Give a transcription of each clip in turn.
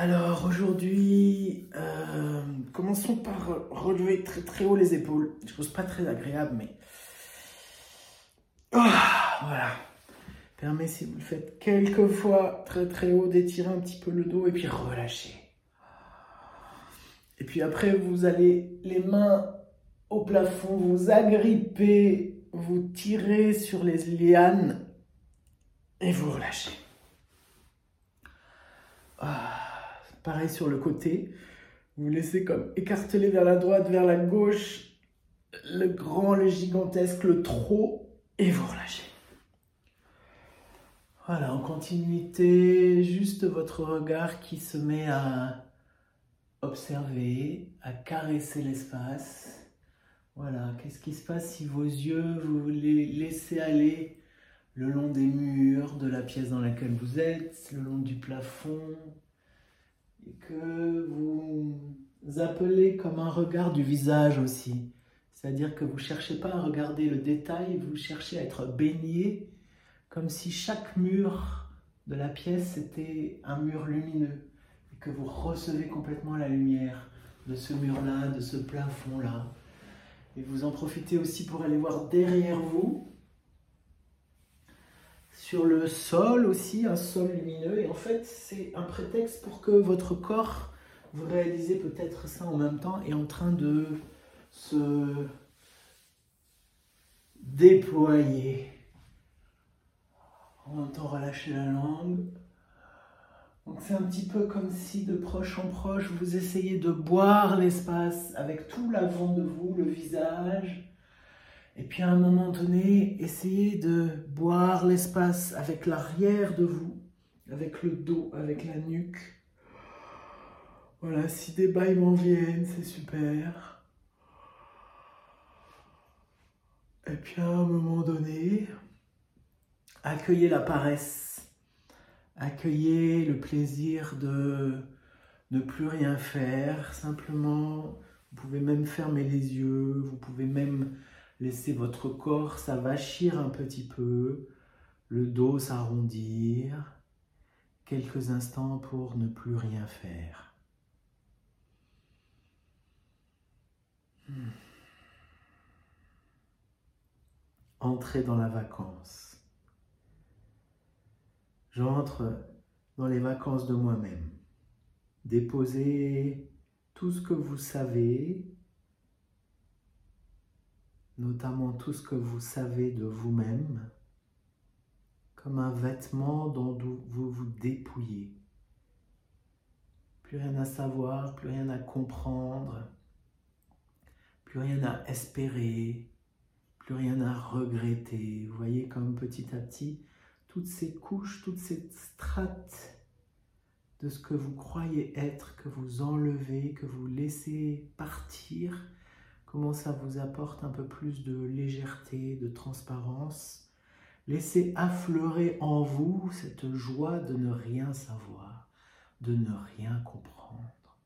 Alors aujourd'hui, euh, commençons par relever très très haut les épaules. Chose pas très agréable, mais Ah, voilà. Permet si vous le faites quelques fois très très haut d'étirer un petit peu le dos et puis relâcher. Et puis après, vous allez les mains au plafond, vous agrippez, vous tirez sur les lianes et vous relâchez. Ah, pareil sur le côté. Vous laissez comme écarteler vers la droite, vers la gauche, le grand, le gigantesque, le trop, et vous relâchez. Voilà, en continuité, juste votre regard qui se met à observer, à caresser l'espace. Voilà, qu'est-ce qui se passe si vos yeux, vous les laissez aller le long des murs de la pièce dans laquelle vous êtes, le long du plafond, que vous appelez comme un regard du visage aussi. C'est-à-dire que vous ne cherchez pas à regarder le détail, vous cherchez à être baigné, comme si chaque mur de la pièce était un mur lumineux, et que vous recevez complètement la lumière de ce mur-là, de ce plafond-là. Et vous en profitez aussi pour aller voir derrière vous, sur le sol aussi, un sol lumineux. Et en fait, c'est un prétexte pour que votre corps, vous réalisez peut-être ça en même temps, est en train de se déployer. En même temps, relâcher la langue. Donc c'est un petit peu comme si de proche en proche, vous essayez de boire l'espace avec tout l'avant de vous, le visage, et puis à un moment donné, essayez de boire l'espace avec l'arrière de vous, avec le dos, avec la nuque. Voilà, si des bâillements viennent, c'est super. Et puis à un moment donné, accueillez la paresse, accueillez le plaisir de ne plus rien faire, simplement, vous pouvez même fermer les yeux, vous pouvez même Laissez votre corps s'avachir un petit peu, le dos s'arrondir, quelques instants pour ne plus rien faire. Hmm. Entrez dans la vacance. J'entre dans les vacances de moi-même. Déposez tout ce que vous savez notamment tout ce que vous savez de vous-même, comme un vêtement dont vous vous dépouillez. Plus rien à savoir, plus rien à comprendre, plus rien à espérer, plus rien à regretter. Vous voyez comme petit à petit, toutes ces couches, toutes ces strates de ce que vous croyez être, que vous enlevez, que vous laissez partir, comment ça vous apporte un peu plus de légèreté, de transparence? Laissez affleurer en vous cette joie de ne rien savoir, de ne rien comprendre.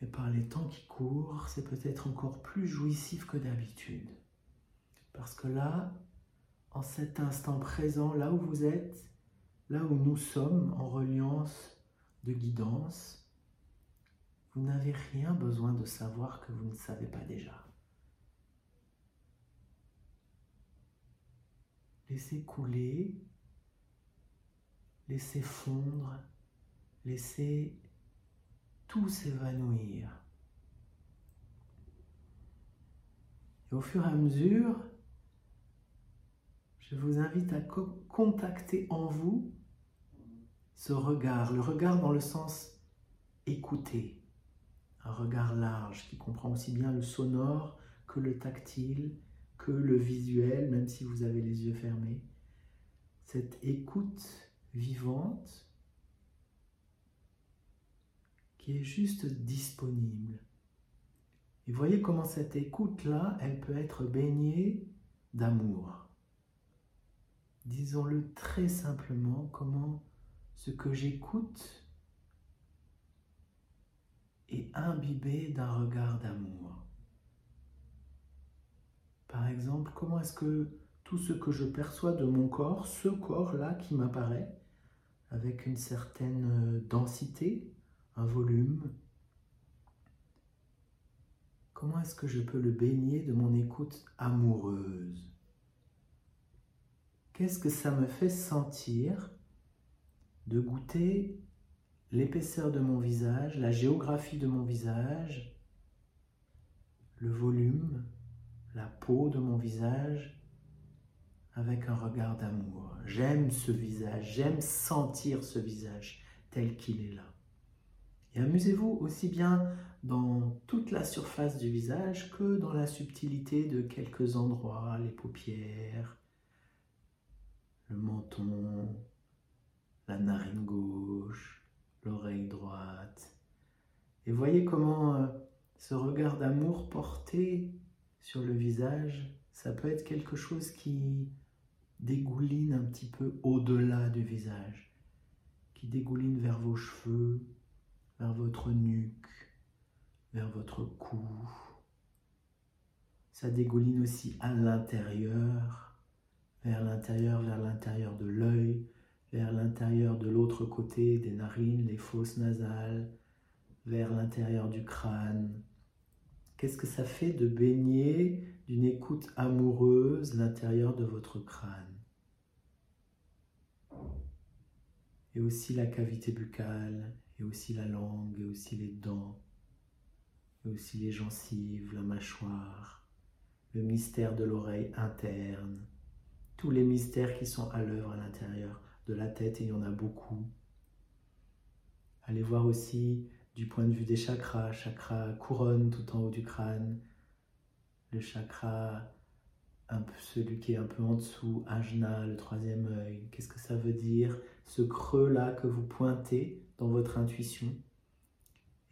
Et par les temps qui courent, c'est peut-être encore plus jouissif que d'habitude. Parce que là, en cet instant présent, là où vous êtes, là où nous sommes en reliance de guidance, vous n'avez rien besoin de savoir que vous ne savez pas déjà. Laissez couler, laissez fondre, laissez tout s'évanouir. Et au fur et à mesure, je vous invite à contacter en vous ce regard, le regard dans le sens écouter un regard large qui comprend aussi bien le sonore que le tactile, que le visuel, même si vous avez les yeux fermés. Cette écoute vivante qui est juste disponible. Et voyez comment cette écoute-là, elle peut être baignée d'amour. Disons-le très simplement, comment ce que j'écoute et imbibé d'un regard d'amour. Par exemple, comment est-ce que tout ce que je perçois de mon corps, ce corps-là qui m'apparaît, avec une certaine densité, un volume. Comment est-ce que je peux le baigner de mon écoute amoureuse? Qu'est-ce que ça me fait sentir de goûter l'épaisseur de mon visage, la géographie de mon visage, le volume, la peau de mon visage avec un regard d'amour. J'aime ce visage, j'aime sentir ce visage tel qu'il est là. Et amusez-vous aussi bien dans toute la surface du visage que dans la subtilité de quelques endroits, les paupières, le menton, la narine gauche, l'oreille droite. Et voyez comment euh, ce regard d'amour porté sur le visage, ça peut être quelque chose qui dégouline un petit peu au-delà du visage, qui dégouline vers vos cheveux, vers votre nuque, vers votre cou. Ça dégouline aussi à l'intérieur, vers l'intérieur, vers l'intérieur de l'œil, vers l'intérieur de l'autre côté des narines, les fosses nasales, vers l'intérieur du crâne. Qu'est-ce que ça fait de baigner d'une écoute amoureuse l'intérieur de votre crâne? Et aussi la cavité buccale, et aussi la langue, et aussi les dents, et aussi les gencives, la mâchoire, le mystère de l'oreille interne, tous les mystères qui sont à l'œuvre à l'intérieur de la tête, et il y en a beaucoup. Allez voir aussi du point de vue des chakras, chakra couronne tout en haut du crâne, le chakra, celui qui est un peu en dessous, ajna, le troisième œil. Qu'est-ce que ça veut dire? Ce creux-là que vous pointez dans votre intuition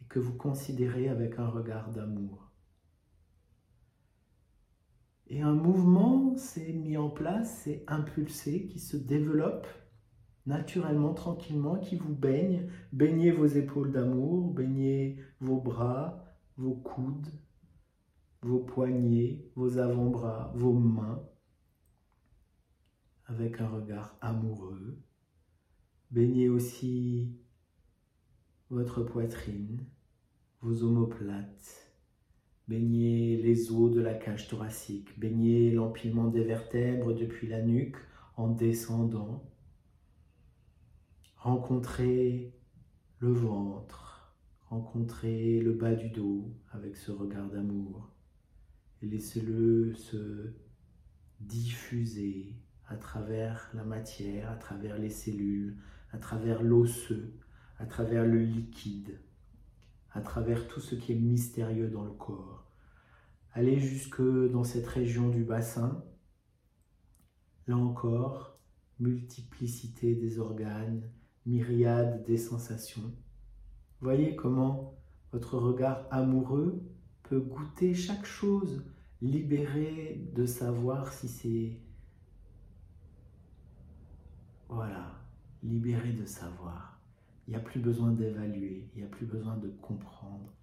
et que vous considérez avec un regard d'amour. Et un mouvement s'est mis en place, s'est impulsé, qui se développe naturellement, tranquillement, qui vous baigne. Baignez vos épaules d'amour, baignez vos bras, vos coudes, vos poignets, vos avant-bras, vos mains, avec un regard amoureux. Baignez aussi votre poitrine, vos omoplates, Baignez les os de la cage thoracique, baignez l'empilement des vertèbres depuis la nuque en descendant. Rencontrez le ventre, rencontrez le bas du dos avec ce regard d'amour et laissez-le se diffuser à travers la matière, à travers les cellules, à travers l'osseux, à travers le liquide à travers tout ce qui est mystérieux dans le corps. Allez jusque dans cette région du bassin. Là encore, multiplicité des organes, myriade des sensations. Voyez comment votre regard amoureux peut goûter chaque chose, libéré de savoir si c'est... Voilà, libéré de savoir. Il n'y a plus besoin d'évaluer, il n'y a plus besoin de comprendre,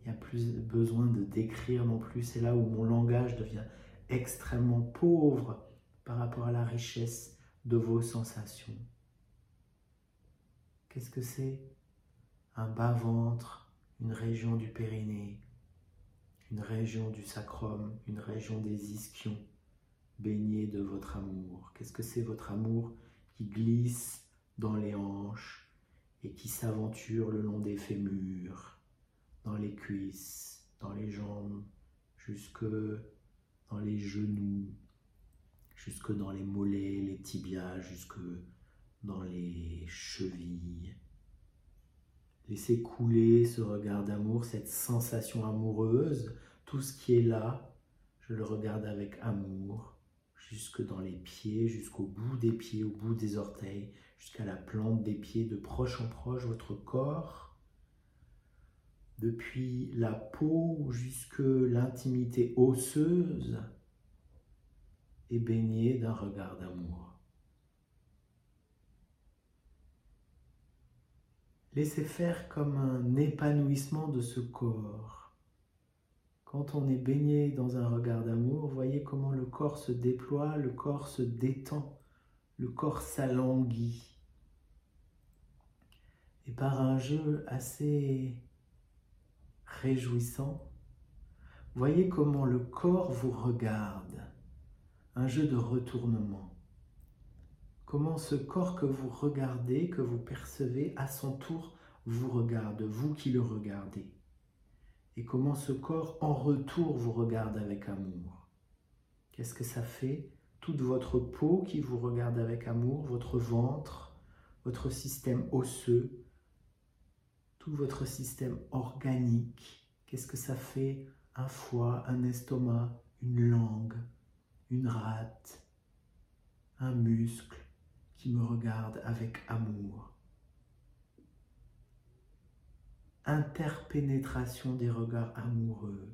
il n'y a plus besoin de décrire non plus. C'est là où mon langage devient extrêmement pauvre par rapport à la richesse de vos sensations. Qu'est-ce que c'est? Un bas-ventre, une région du périnée, une région du sacrum, une région des ischions, baignée de votre amour. Qu'est-ce que c'est votre amour qui glisse dans les hanches, et qui s'aventure le long des fémurs, dans les cuisses, dans les jambes, jusque dans les genoux, jusque dans les mollets, les tibias, jusque dans les chevilles. Laissez couler ce regard d'amour, cette sensation amoureuse, tout ce qui est là, je le regarde avec amour, jusque dans les pieds, jusqu'au bout des pieds, au bout des orteils, jusqu'à la plante des pieds, de proche en proche, votre corps, depuis la peau jusque l'intimité osseuse, est baigné d'un regard d'amour. Laissez faire comme un épanouissement de ce corps. Quand on est baigné dans un regard d'amour, voyez comment le corps se déploie, le corps se détend, le corps s'alanguit Et par un jeu assez réjouissant, voyez comment le corps vous regarde, un jeu de retournement. Comment ce corps que vous regardez, que vous percevez, à son tour vous regarde, vous qui le regardez? Et comment ce corps en retour vous regarde avec amour? Qu'est-ce que ça fait Toute votre peau qui vous regarde avec amour, votre ventre, votre système osseux, tout votre système organique? Qu'est-ce que ça fait Un foie, un estomac, une langue, une rate, un muscle? Qui me regarde avec amour. Interpénétration des regards amoureux.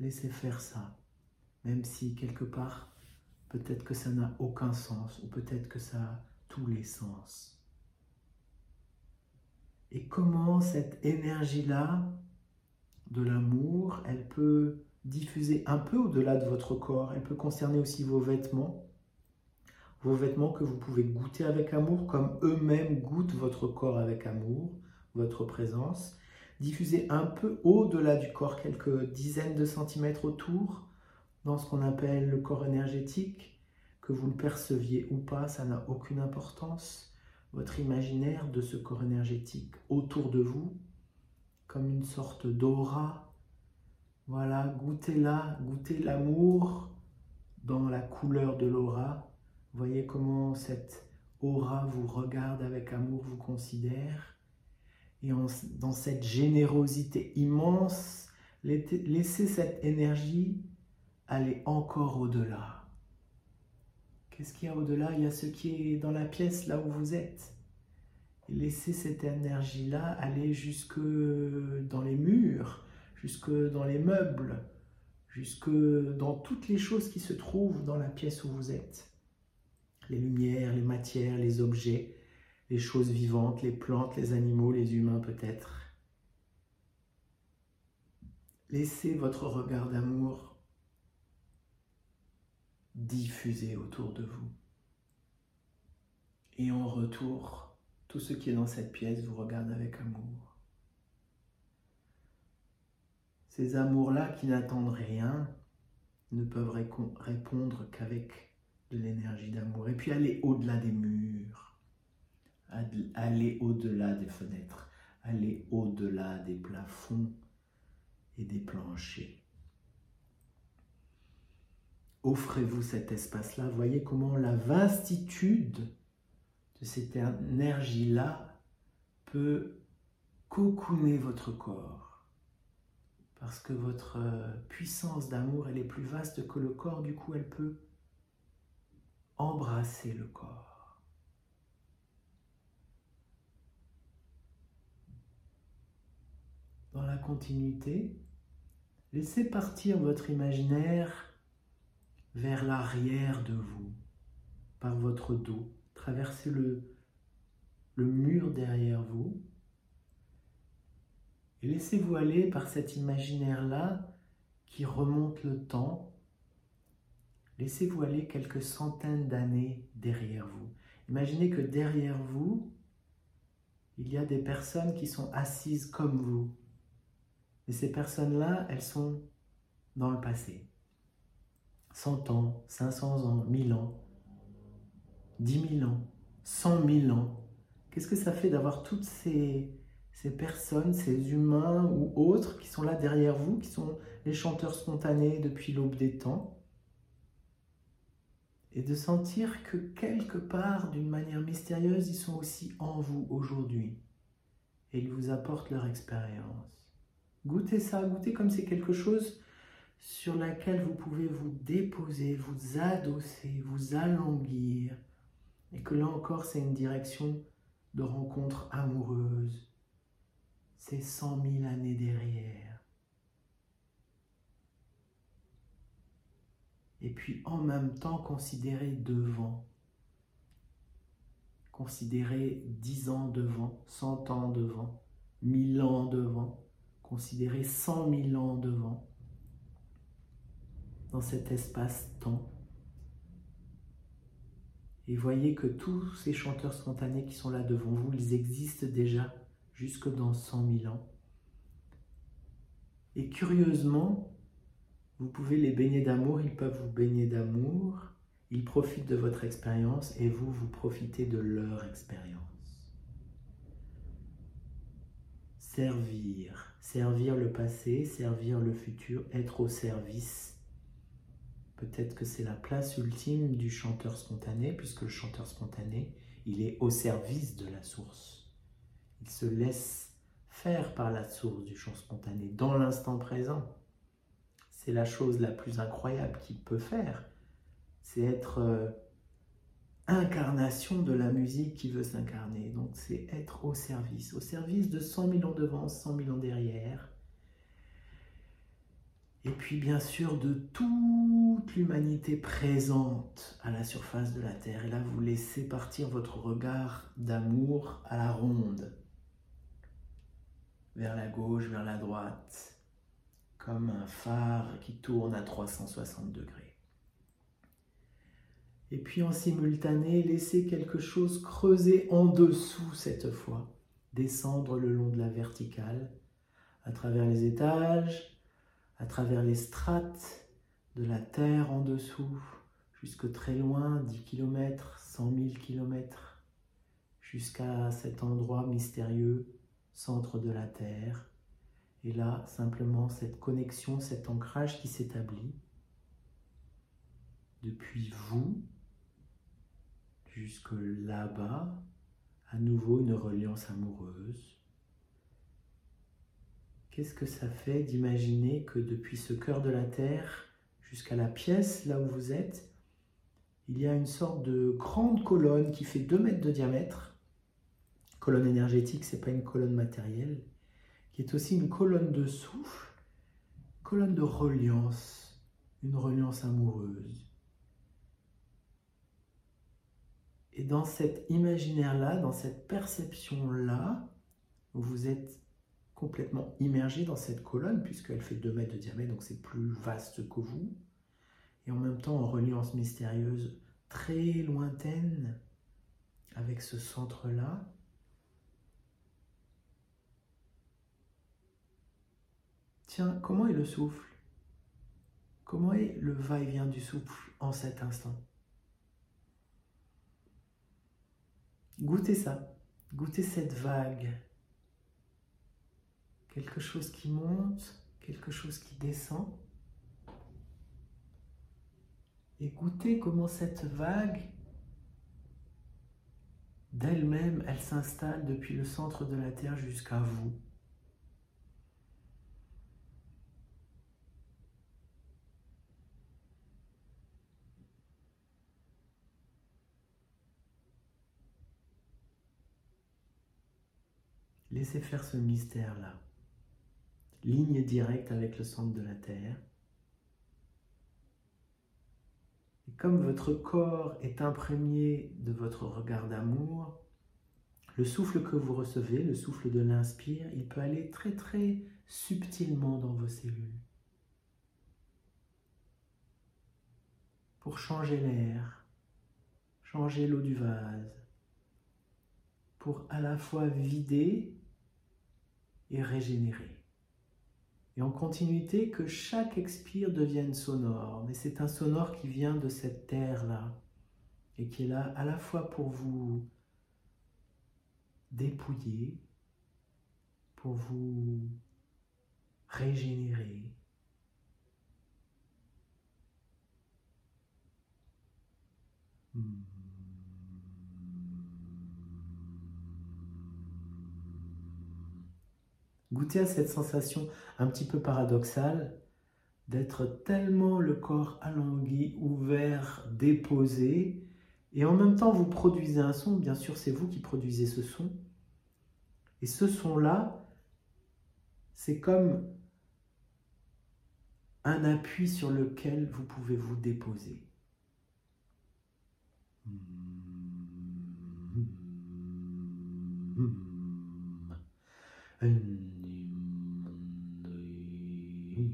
Laissez faire ça, même si quelque part, peut-être que ça n'a aucun sens, ou peut-être que ça a tous les sens et comment cette énergie-là de l'amour, elle peut diffuser un peu au-delà de votre corps, elle peut concerner aussi vos vêtements, vos vêtements que vous pouvez goûter avec amour, comme eux-mêmes goûtent votre corps avec amour, votre présence, diffuser un peu au-delà du corps, quelques dizaines de centimètres autour, dans ce qu'on appelle le corps énergétique, que vous le perceviez ou pas, ça n'a aucune importance votre imaginaire de ce corps énergétique autour de vous, comme une sorte d'aura. Voilà, goûtez-la, goûtez l'amour dans la couleur de l'aura. Voyez comment cette aura vous regarde avec amour, vous considère. Et dans cette générosité immense, laissez cette énergie aller encore au-delà. Qu'est-ce qu'il y a au-delà? Il y a ce qui est dans la pièce, là où vous êtes. laissez cette énergie-là aller jusque dans les murs, jusque dans les meubles, jusque dans toutes les choses qui se trouvent dans la pièce où vous êtes. Les lumières, les matières, les objets, les choses vivantes, les plantes, les animaux, les humains peut-être. Laissez votre regard d'amour diffuser autour de vous. Et en retour, tout ce qui est dans cette pièce vous regarde avec amour. Ces amours-là qui n'attendent rien ne peuvent répondre qu'avec l'énergie d'amour. Et puis aller au-delà des murs, aller au-delà des fenêtres, aller au-delà des plafonds et des planchers. Offrez-vous cet espace-là. Voyez comment la vastitude de cette énergie-là peut cocooner votre corps. Parce que votre euh, puissance d'amour, elle est plus vaste que le corps, du coup, elle peut embrasser le corps. Dans la continuité, laissez partir votre imaginaire vers l'arrière de vous, par votre dos. Traversez le, le mur derrière vous. Et laissez-vous aller par cet imaginaire-là qui remonte le temps. Laissez-vous aller quelques centaines d'années derrière vous. Imaginez que derrière vous, il y a des personnes qui sont assises comme vous. Et ces personnes-là, elles sont dans le passé. 100 ans, 500 ans, 1000 ans, 10 000 ans, 100 000 ans. Qu'est-ce que ça fait d'avoir toutes ces, ces personnes, ces humains ou autres qui sont là derrière vous, qui sont les chanteurs spontanés depuis l'aube des temps? Et de sentir que quelque part, d'une manière mystérieuse, ils sont aussi en vous aujourd'hui et ils vous apportent leur expérience. Goûtez ça, goûtez comme c'est quelque chose sur laquelle vous pouvez vous déposer, vous adosser, vous alanguir, et que là encore c'est une direction de rencontre amoureuse. C'est cent mille années derrière. Et puis en même temps considérez devant. Considérez dix ans devant, cent ans devant, mille ans devant. Considérez cent mille ans devant dans cet espace-temps. Et voyez que tous ces chanteurs spontanés qui sont là devant vous, ils existent déjà jusque dans 100 000 ans. Et curieusement, vous pouvez les baigner d'amour, ils peuvent vous baigner d'amour, ils profitent de votre expérience et vous, vous profitez de leur expérience. Servir, servir le passé, servir le futur, être au service. Peut-être que c'est la place ultime du chanteur spontané, puisque le chanteur spontané, il est au service de la source. Il se laisse faire par la source du chant spontané, dans l'instant présent. C'est la chose la plus incroyable qu'il peut faire. C'est être euh, incarnation de la musique qui veut s'incarner. Donc c'est être au service, au service de 100 000 ans devant, 100 000 ans derrière. Et puis bien sûr de toute l'humanité présente à la surface de la Terre. Et là, vous laissez partir votre regard d'amour à la ronde, vers la gauche, vers la droite, comme un phare qui tourne à 360 degrés. Et puis en simultané, laissez quelque chose creuser en dessous cette fois, descendre le long de la verticale, à travers les étages, à travers les strates de la terre en dessous, jusque très loin, 10 km, 100 000 km, jusqu'à cet endroit mystérieux, centre de la terre. Et là, simplement cette connexion, cet ancrage qui s'établit depuis vous jusque là-bas, à nouveau une reliance amoureuse. Qu'est-ce que ça fait d'imaginer que depuis ce cœur de la Terre jusqu'à la pièce, là où vous êtes, il y a une sorte de grande colonne qui fait 2 mètres de diamètre? Colonne énergétique, ce n'est pas une colonne matérielle, qui est aussi une colonne de souffle, colonne de reliance, une reliance amoureuse. Et dans cet imaginaire-là, dans cette perception-là, vous êtes complètement immergé dans cette colonne, puisqu'elle fait 2 mètres de diamètre, donc c'est plus vaste que vous. Et en même temps, en reliance mystérieuse très lointaine avec ce centre-là. Tiens, comment est le souffle? Comment est le va-et-vient du souffle en cet instant? Goûtez ça, goûtez cette vague. Quelque chose qui monte, quelque chose qui descend. Et goûtez comment cette vague, d'elle-même, elle, s'installe depuis le centre de la Terre jusqu'à vous. Laissez faire ce mystère-là. Ligne directe avec le centre de la Terre. Et comme votre corps est imprégné de votre regard d'amour, le souffle que vous recevez, le souffle de l'inspire, il peut aller très très subtilement dans vos cellules. Pour changer l'air, changer l'eau du vase, pour à la fois vider et régénérer. Et en continuité, que chaque expire devienne sonore. Mais c'est un sonore qui vient de cette terre-là et qui est là à la fois pour vous dépouiller, pour vous régénérer. Hmm. Goûtez à cette sensation un petit peu paradoxale d'être tellement le corps alangui, ouvert, déposé, et en même temps vous produisez un son, bien sûr c'est vous qui produisez ce son, et ce son-là, c'est comme un appui sur lequel vous pouvez vous déposer. quels Dun,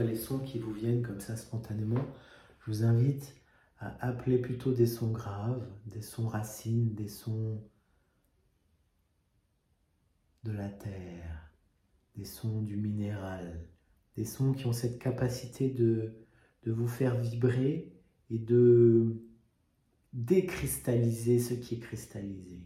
les sons qui vous viennent comme ça spontanément, je vous invite à appeler plutôt des sons graves, des sons racines, des sons de la terre, des sons du minéral, des sons qui ont cette capacité de, vous faire vibrer et de décristalliser ce qui est cristallisé.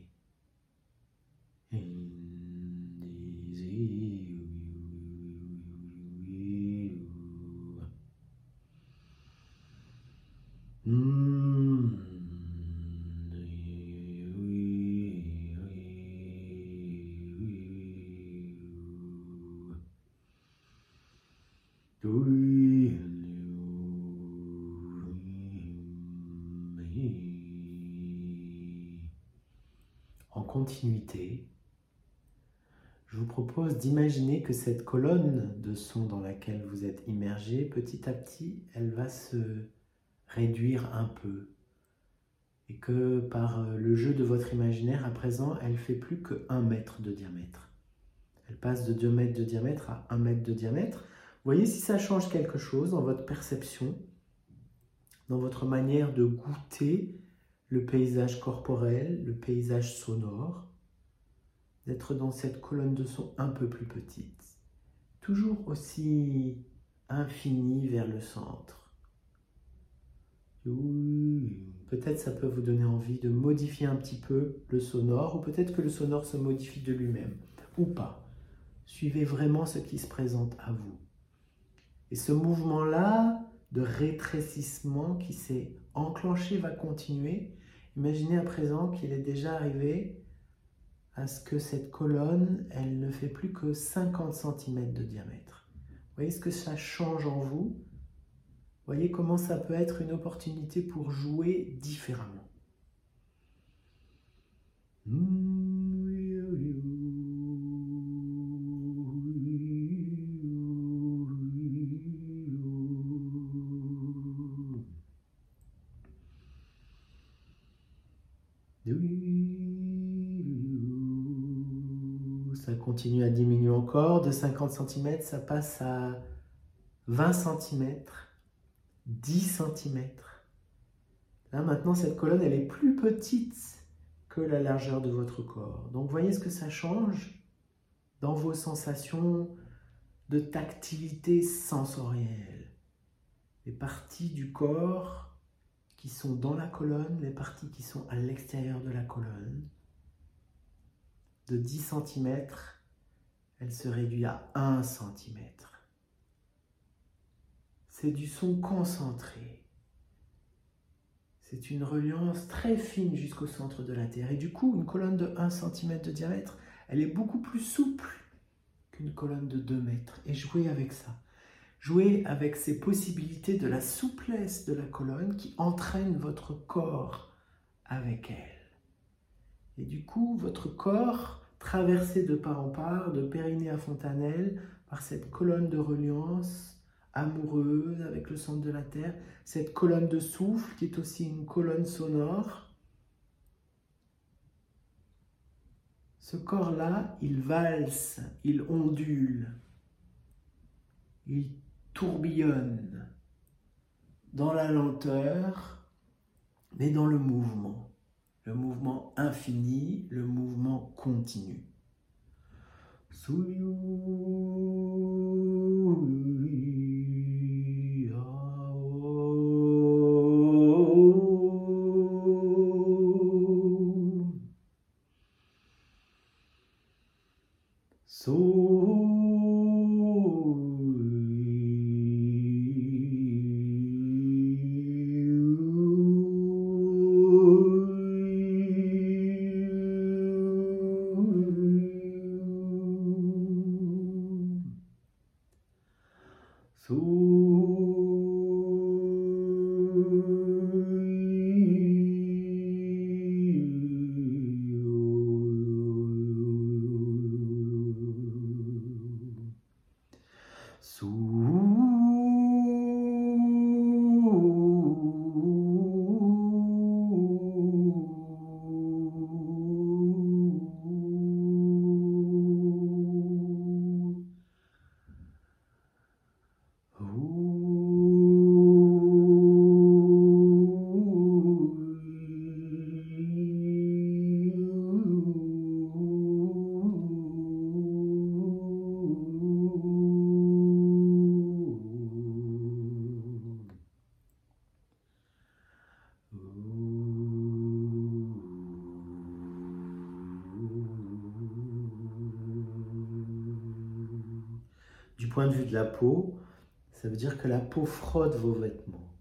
D'imaginer que cette colonne de son dans laquelle vous êtes immergé, petit à petit, elle va se réduire un peu. Et que par euh, le jeu de votre imaginaire, à présent, elle fait plus que 1 mètre de diamètre. Elle passe de 2 mètres de diamètre à 1 mètre de diamètre. Voyez si ça change quelque chose dans votre perception, dans votre manière de goûter le paysage corporel, le paysage sonore, d'être dans cette colonne de son un peu plus petite, toujours aussi infinie vers le centre. Peut-être ça peut vous donner envie de modifier un petit peu le sonore, ou peut-être que le sonore se modifie de lui-même, ou pas. Suivez vraiment ce qui se présente à vous. Et ce mouvement-là de rétrécissement qui s'est enclenché va continuer. Imaginez à présent qu'il est déjà arrivé à ce que cette colonne, elle ne fait plus que 50 cm de diamètre. Vous voyez ce que ça change en vous? Voyez comment ça peut être une opportunité pour jouer différemment. Ça continue à diminuer encore. De 50 cm, ça passe à 20 cm. 10 cm. Là maintenant, cette colonne, elle est plus petite que la largeur de votre corps. Donc voyez ce que ça change dans vos sensations de tactilité sensorielle. Les parties du corps qui sont dans la colonne, les parties qui sont à l'extérieur de la colonne. De 10 cm, elle se réduit à 1 cm c'est du son concentré. C'est une reliance très fine jusqu'au centre de la Terre. Et du coup, une colonne de 1 cm de diamètre, elle est beaucoup plus souple qu'une colonne de 2 mètres. Et jouez avec ça. Jouez avec ces possibilités de la souplesse de la colonne qui entraîne votre corps avec elle. Et du coup, votre corps, traversé de part en part, de Périnée à Fontanelle, par cette colonne de reliance, amoureuse avec le centre de la Terre, cette colonne de souffle qui est aussi une colonne sonore. Ce corps-là, il valse, il ondule, il tourbillonne dans la lenteur, mais dans le mouvement, le mouvement infini, le mouvement continu. Ça veut dire que la peau frotte vos vêtements.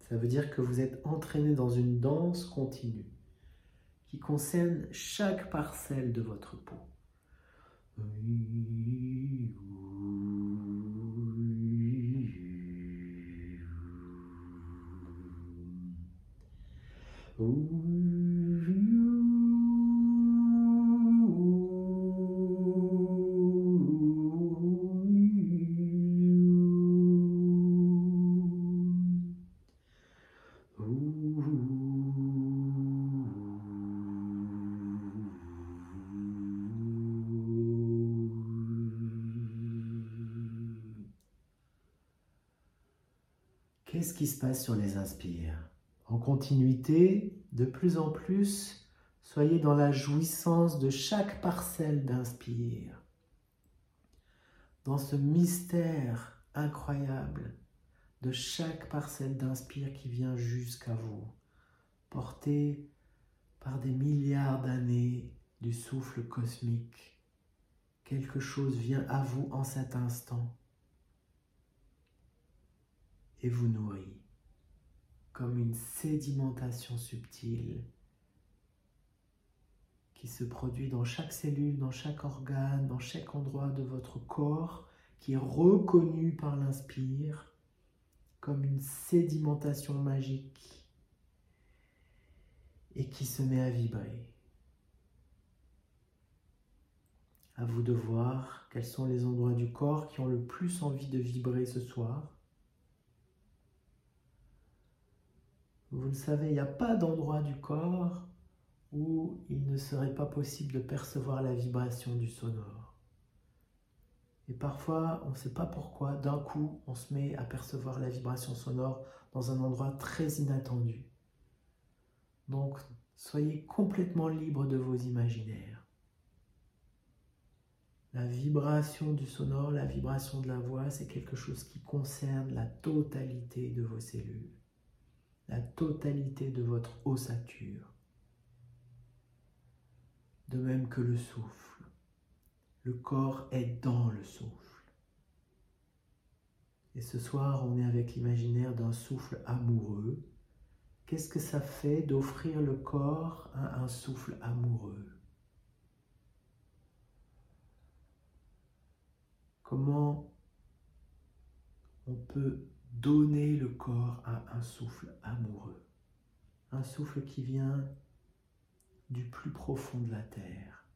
Ça veut dire que vous êtes entraîné dans une danse continue qui concerne chaque parcelle de votre peau. Sur les inspires En continuité, de plus en plus, soyez dans la jouissance de chaque parcelle d'inspire, dans ce mystère incroyable de chaque parcelle d'inspire qui vient jusqu'à vous, portée par des milliards d'années du souffle cosmique. Quelque chose vient à vous en cet instant et vous nourrit comme une sédimentation subtile qui se produit dans chaque cellule, dans chaque organe, dans chaque endroit de votre corps, qui est reconnu par l'inspire comme une sédimentation magique et qui se met à vibrer. À vous de voir quels sont les endroits du corps qui ont le plus envie de vibrer ce soir. Vous le savez, il n'y a pas d'endroit du corps où il ne serait pas possible de percevoir la vibration du sonore. Et parfois, on ne sait pas pourquoi, d'un coup, on se met à percevoir la vibration sonore dans un endroit très inattendu. Donc, soyez complètement libre de vos imaginaires. La vibration du sonore, la vibration de la voix, c'est quelque chose qui concerne la totalité de vos cellules totalité de votre ossature. De même que le souffle. Le corps est dans le souffle. Et ce soir, on est avec l'imaginaire d'un souffle amoureux. Qu'est-ce que ça fait d'offrir le corps à un souffle amoureux? Comment on peut donner le corps à un souffle amoureux, un souffle qui vient du plus profond de la terre.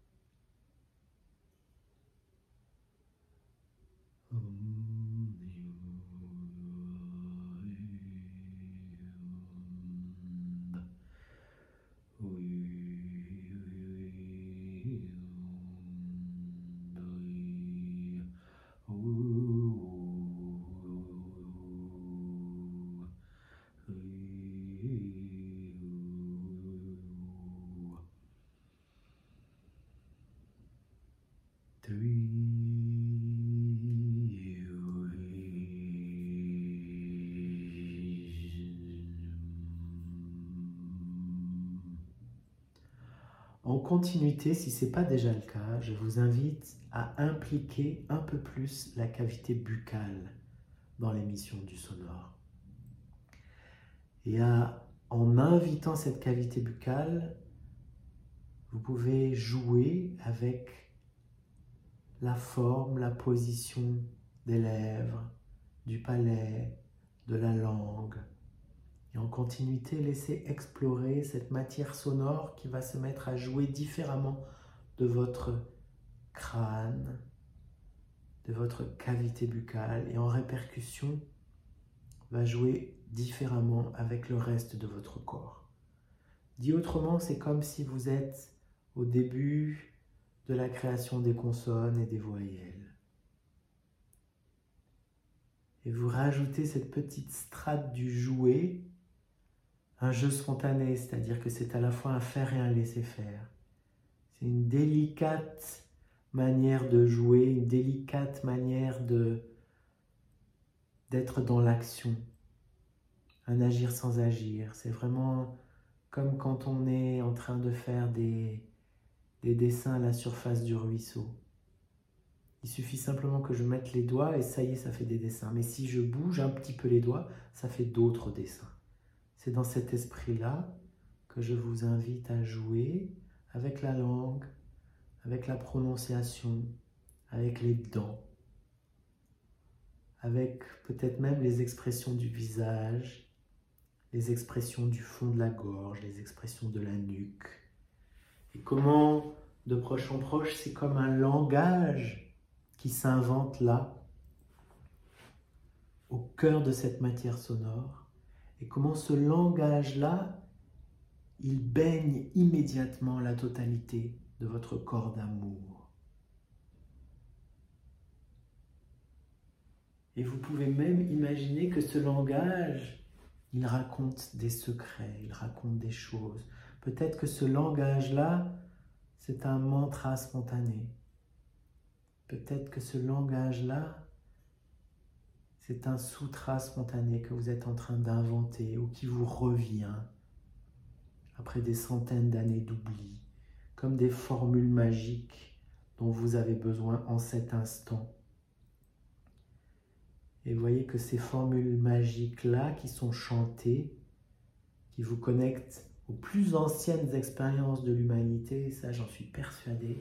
Si ce n'est pas déjà le cas, je vous invite à impliquer un peu plus la cavité buccale dans l'émission du sonore. Et en invitant cette cavité buccale, vous pouvez jouer avec la forme, la position des lèvres, du palais, de la langue. Et en continuité, laissez explorer cette matière sonore qui va se mettre à jouer différemment de votre crâne, de votre cavité buccale et en répercussion va jouer différemment avec le reste de votre corps. Dit autrement, c'est comme si vous êtes au début de la création des consonnes et des voyelles. Et vous rajoutez cette petite strate du jouet, un jeu spontané, c'est-à-dire que c'est à la fois un faire et un laisser faire. C'est une délicate manière de jouer, une délicate manière de d'être dans l'action, un agir sans agir. C'est vraiment comme quand on est en train de faire des, des dessins à la surface du ruisseau. il suffit simplement que je mette les doigts et ça y est, ça fait des dessins. Mais si je bouge un petit peu les doigts, ça fait d'autres dessins. C'est dans cet esprit-là que je vous invite à jouer avec la langue, avec la prononciation, avec les dents, avec peut-être même les expressions du visage, les expressions du fond de la gorge, les expressions de la nuque. Et comment, de proche en proche, c'est comme un langage qui s'invente là, au cœur de cette matière sonore, et comment ce langage-là, il baigne immédiatement la totalité de votre corps d'amour. Et vous pouvez même imaginer que ce langage, il raconte des secrets, il raconte des choses. Peut-être que ce langage-là, c'est un mantra spontané. Peut-être que ce langage-là, c'est un sutra spontané que vous êtes en train d'inventer ou qui vous revient après des centaines d'années d'oubli, comme des formules magiques dont vous avez besoin en cet instant. Et voyez que ces formules magiques-là qui sont chantées, qui vous connectent aux plus anciennes expériences de l'humanité, ça j'en suis persuadé,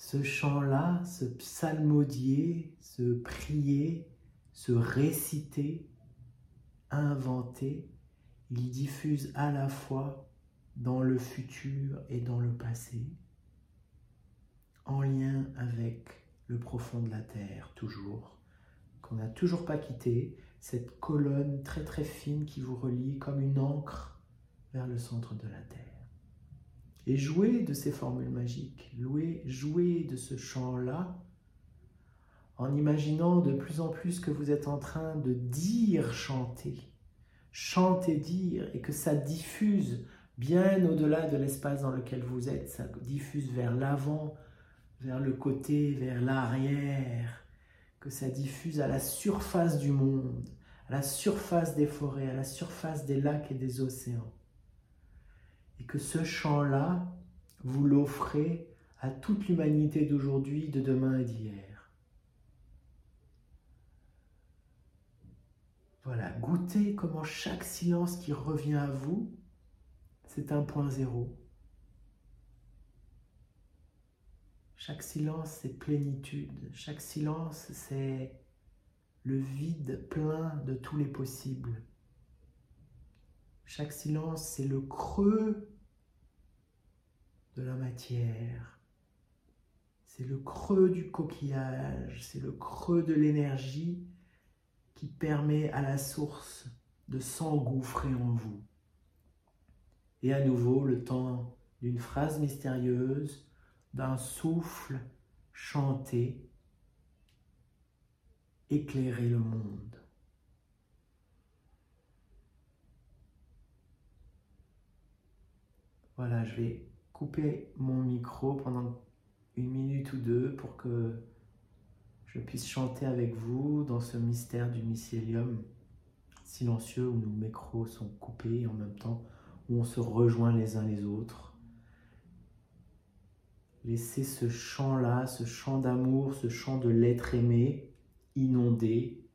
ce chant-là, ce psalmodier, ce prier, ce réciter, inventer, il diffuse à la fois dans le futur et dans le passé, en lien avec le profond de la terre, toujours, qu'on n'a toujours pas quitté, cette colonne très très fine qui vous relie comme une encre vers le centre de la terre. Et jouez de ces formules magiques, jouez, jouez de ce chant-là, en imaginant de plus en plus que vous êtes en train de dire chanter, chanter dire, et que ça diffuse bien au-delà de l'espace dans lequel vous êtes, ça diffuse vers l'avant, vers le côté, vers l'arrière, que ça diffuse à la surface du monde, à la surface des forêts, à la surface des lacs et des océans. Et que ce chant-là, vous l'offrez à toute l'humanité d'aujourd'hui, de demain et d'hier. Voilà, goûtez comment chaque silence qui revient à vous, c'est un point zéro. Chaque silence, c'est plénitude. Chaque silence, c'est le vide plein de tous les possibles. Chaque silence, c'est le creux la matière. C'est le creux du coquillage, c'est le creux de l'énergie qui permet à la source de s'engouffrer en vous. Et à nouveau, le temps d'une phrase mystérieuse d'un souffle chanté, éclairer le monde. Voilà, je vais couper mon micro pendant une minute ou deux pour que je puisse chanter avec vous dans ce mystère du mycélium silencieux où nos micros sont coupés en même temps où on se rejoint les uns les autres. Laissez ce chant-là, ce chant d'amour, ce chant de l'être aimé inonder,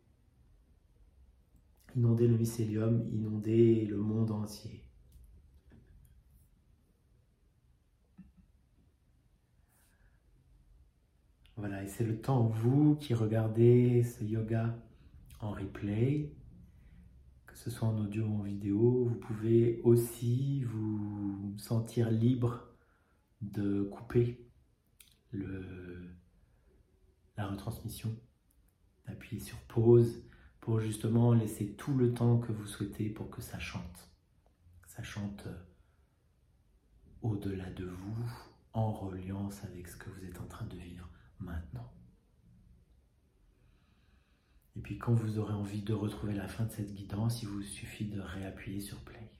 inonder le mycélium, inonder le monde entier. Voilà, et c'est le temps, vous qui regardez ce yoga en replay, que ce soit en audio ou en vidéo, vous pouvez aussi vous sentir libre de couper la retransmission, d'appuyer sur pause pour justement laisser tout le temps que vous souhaitez pour que ça chante. Ça chante euh, au-delà de vous, en reliance avec ce que vous êtes en train de vivre maintenant. Et puis quand vous aurez envie de retrouver la fin de cette guidance, il vous suffit de réappuyer sur Play.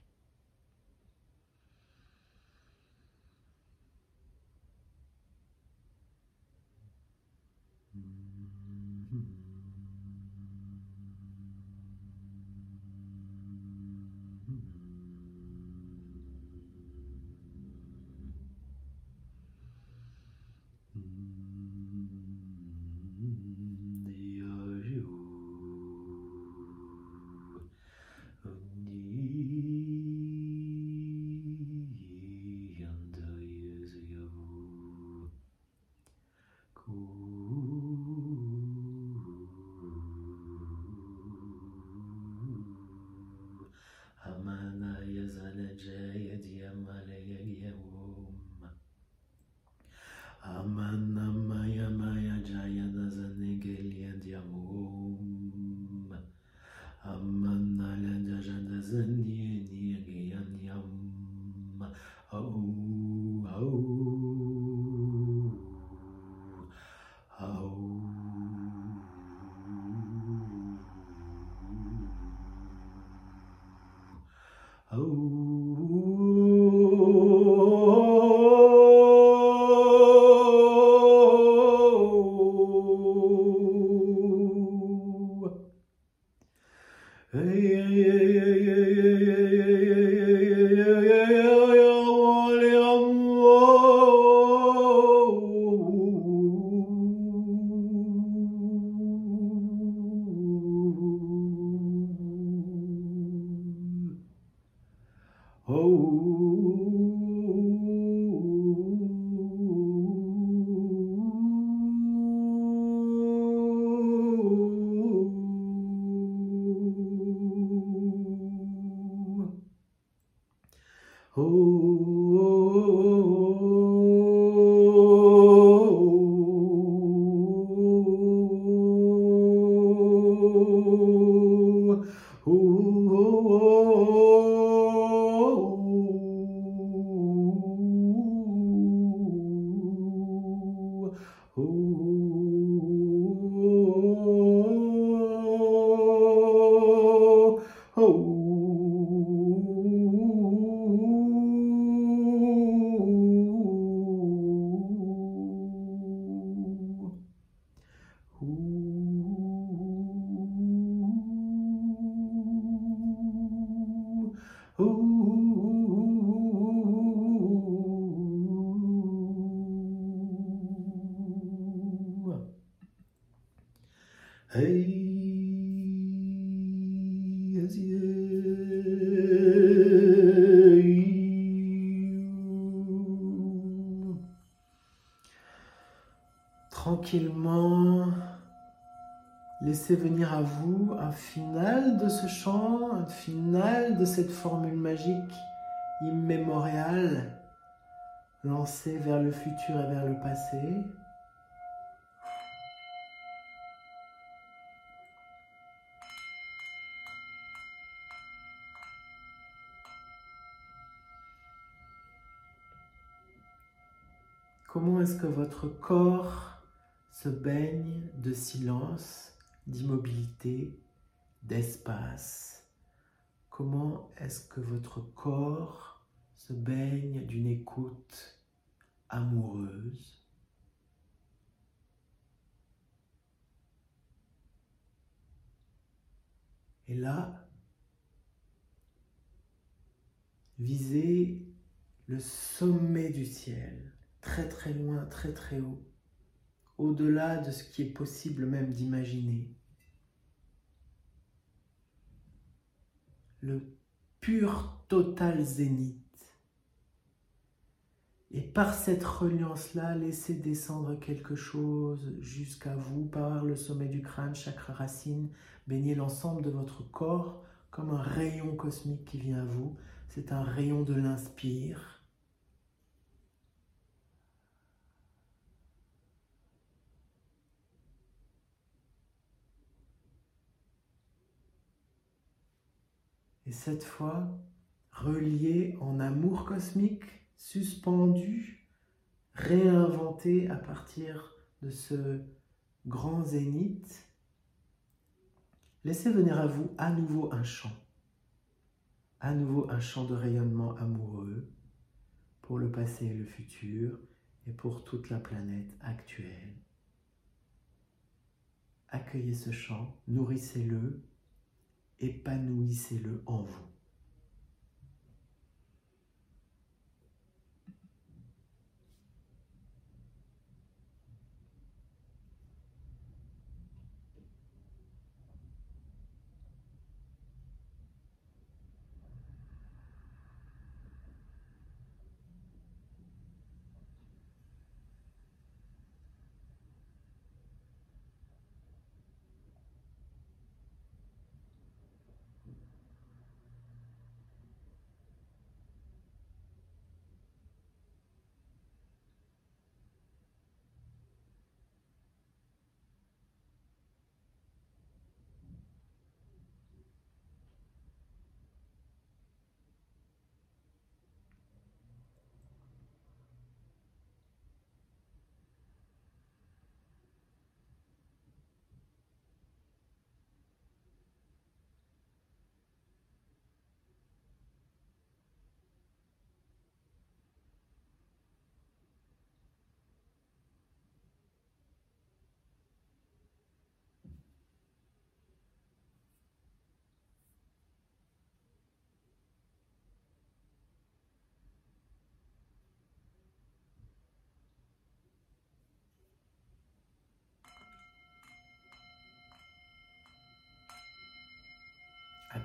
Mm-hmm. Tranquillement, laissez venir à vous un final de ce chant, un final de cette formule magique immémoriale lancée vers le futur et vers le passé. Comment est-ce que votre corps se baigne de silence, d'immobilité, d'espace Comment est-ce que votre corps se baigne d'une écoute amoureuse? Et là, visez le sommet du ciel très très loin, très très haut, au-delà de ce qui est possible même d'imaginer. Le pur total zénith. Et par cette reliance-là, laissez descendre quelque chose jusqu'à vous, par le sommet du crâne, chakra racine, baignez l'ensemble de votre corps comme un rayon cosmique qui vient à vous. C'est un rayon de l'inspire. Et cette fois, relié en amour cosmique, suspendu, réinventé à partir de ce grand zénith, laissez venir à vous à nouveau un chant, à nouveau un chant de rayonnement amoureux pour le passé et le futur et pour toute la planète actuelle. Accueillez ce chant, nourrissez-le, épanouissez-le en vous.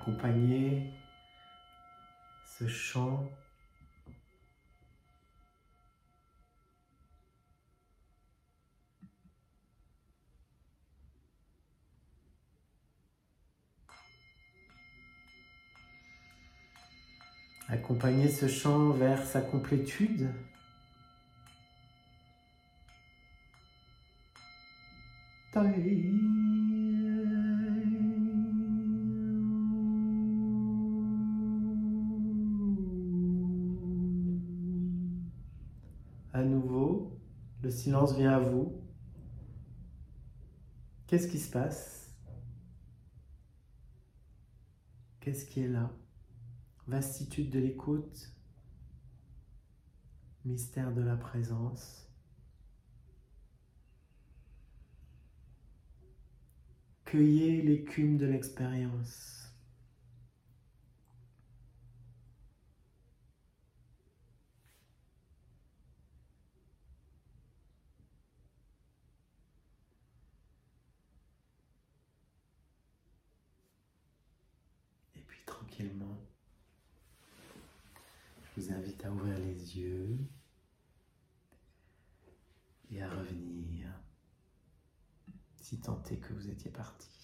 Accompagnez ce chant Accompagnez ce chant vers sa complétude. Le silence vient à vous. Qu'est-ce qui se passe? Qu'est-ce qui est là? Vastitude de l'écoute, mystère de la présence. Cueillez l'écume de l'expérience. Et puis tranquillement, je vous invite à ouvrir les yeux et à revenir si tant est que vous étiez parti.